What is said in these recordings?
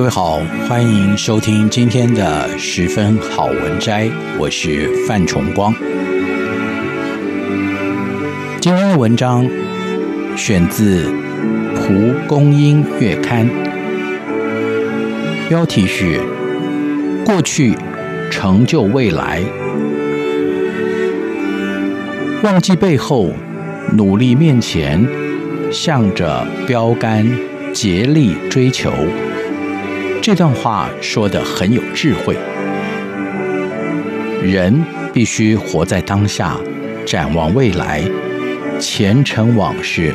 各位好，欢迎收听今天的十分好文摘，我是范崇光。今天的文章选自《蒲公英月刊》，标题是“过去成就未来，忘记背后，努力面前，向着标杆竭力追求。”这段话说得很有智慧。人必须活在当下，展望未来，前尘往事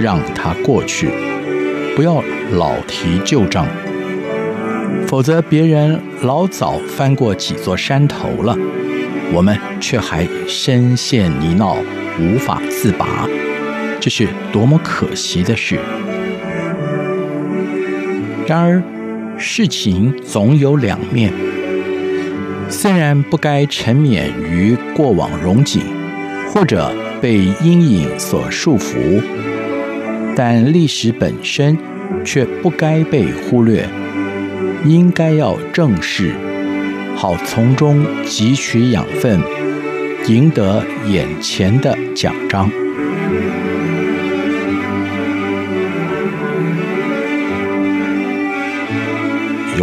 让它过去，不要老提旧账，否则别人老早翻过几座山头了，我们却还深陷泥淖无法自拔，这是多么可惜的事。然而，事情总有两面，虽然不该沉湎于过往荣景，或者被阴影所束缚，但历史本身却不该被忽略，应该要正视，好从中汲取养分，赢得眼前的奖章。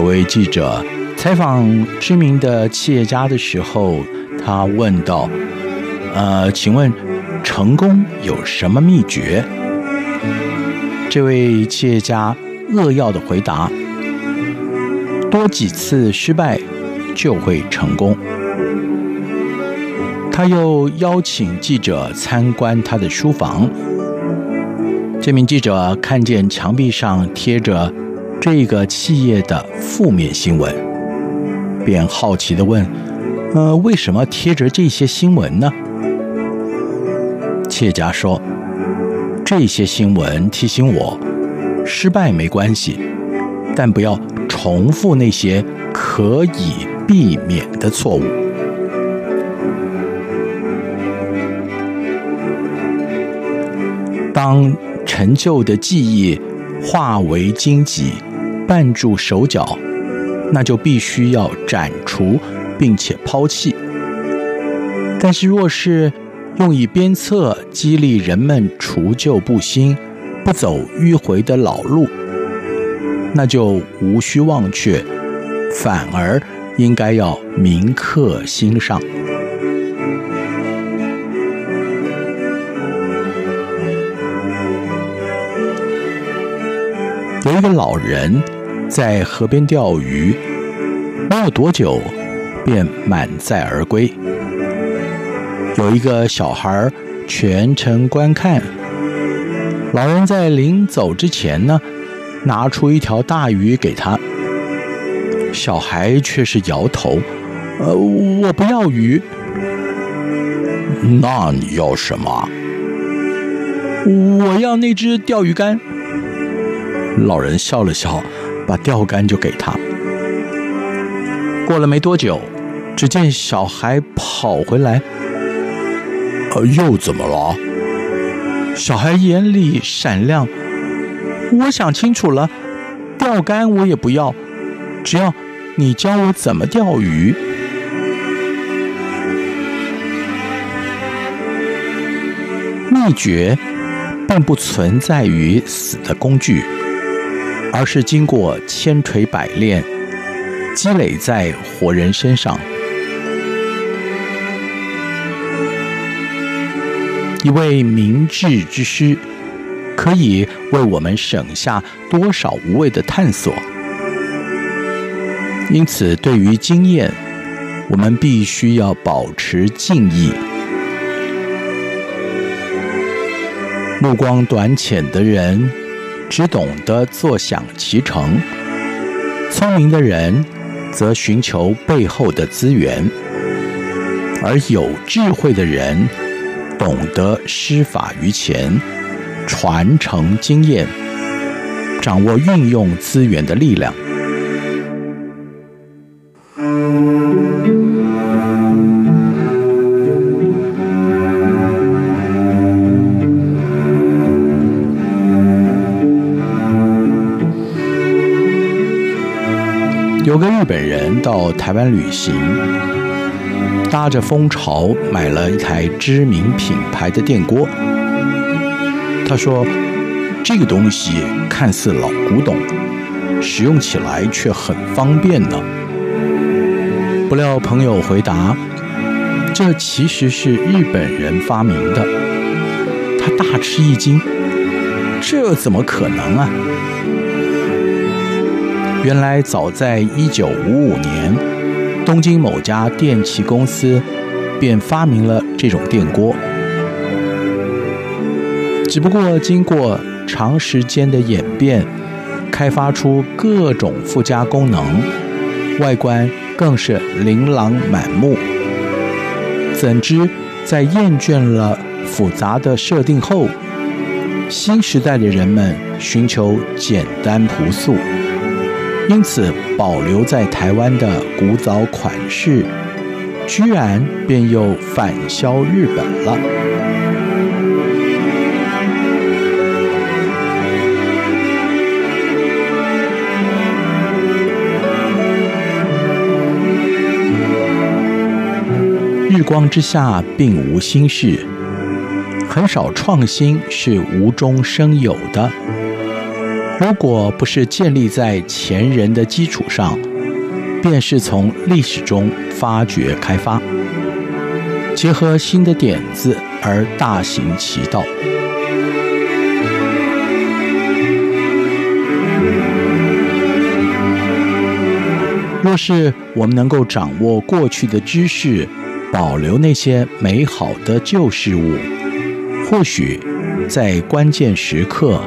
有位记者采访知名的企业家的时候，他问道：“呃，请问成功有什么秘诀？”这位企业家扼要的回答：“多几次失败就会成功。”他又邀请记者参观他的书房。这名记者看见墙壁上贴着。这个企业的负面新闻，便好奇的问：“呃，为什么贴着这些新闻呢？”企业家说：“这些新闻提醒我，失败没关系，但不要重复那些可以避免的错误。”当陈旧的记忆化为荆棘。绊住手脚，那就必须要斩除，并且抛弃。但是，若是用以鞭策、激励人们除旧布新、不走迂回的老路，那就无需忘却，反而应该要铭刻心上。有一个老人。在河边钓鱼，没有多久，便满载而归。有一个小孩全程观看。老人在临走之前呢，拿出一条大鱼给他。小孩却是摇头：“呃，我不要鱼。”“那你要什么？”“我要那只钓鱼竿。”老人笑了笑。把钓竿就给他。过了没多久，只见小孩跑回来，呃，又怎么了？小孩眼里闪亮。我想清楚了，钓竿我也不要，只要你教我怎么钓鱼。秘诀并不存在于死的工具，而是经过千锤百炼，积累在活人身上。一位明智之师，可以为我们省下多少无谓的探索。因此，对于经验，我们必须要保持敬意。目光短浅的人，只懂得坐享其成；聪明的人，则寻求背后的资源；而有智慧的人，懂得施法于前，传承经验，掌握运用资源的力量。有个日本人到台湾旅行。搭着风潮买了一台知名品牌的电锅，他说：“这个东西看似老古董，使用起来却很方便呢。”不料朋友回答：“这其实是日本人发明的。”他大吃一惊：“这怎么可能啊？”原来早在一九五五年。东京某家电器公司便发明了这种电锅，只不过经过长时间的演变，开发出各种附加功能，外观更是琳琅满目。怎知在厌倦了复杂的设定后，新时代的人们寻求简单朴素。因此，保留在台湾的古早款式，居然便又返销日本了。日光之下，并无新事，很少创新是无中生有的。如果不是建立在前人的基础上，便是从历史中发掘开发，结合新的点子而大行其道。若是我们能够掌握过去的知识，保留那些美好的旧事物，或许在关键时刻，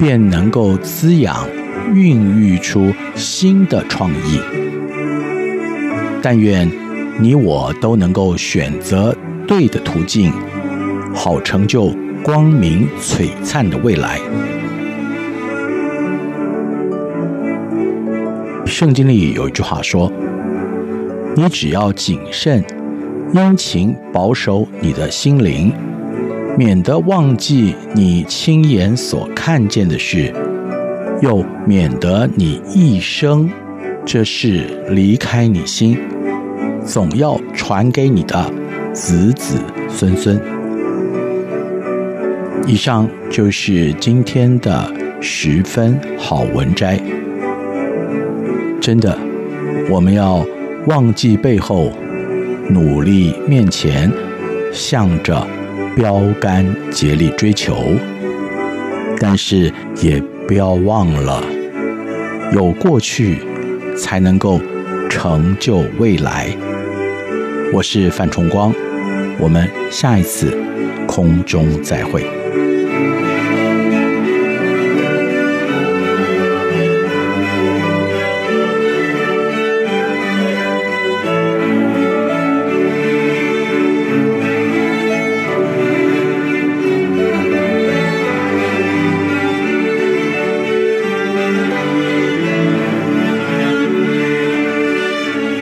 便能够滋养、孕育出新的创意。但愿你我都能够选择对的途径，好成就光明璀璨的未来。圣经里有一句话说：“你只要谨慎，殷勤保守你的心灵。”免得忘记你亲眼所看见的事，又免得你一生这事离开你心，总要传给你的子子孙孙。以上就是今天的十分好文摘。真的，我们要忘记背后，努力面前，向着。标杆竭力追求，但是也不要忘了，有过去才能够成就未来。我是范崇光，我们下一次空中再会。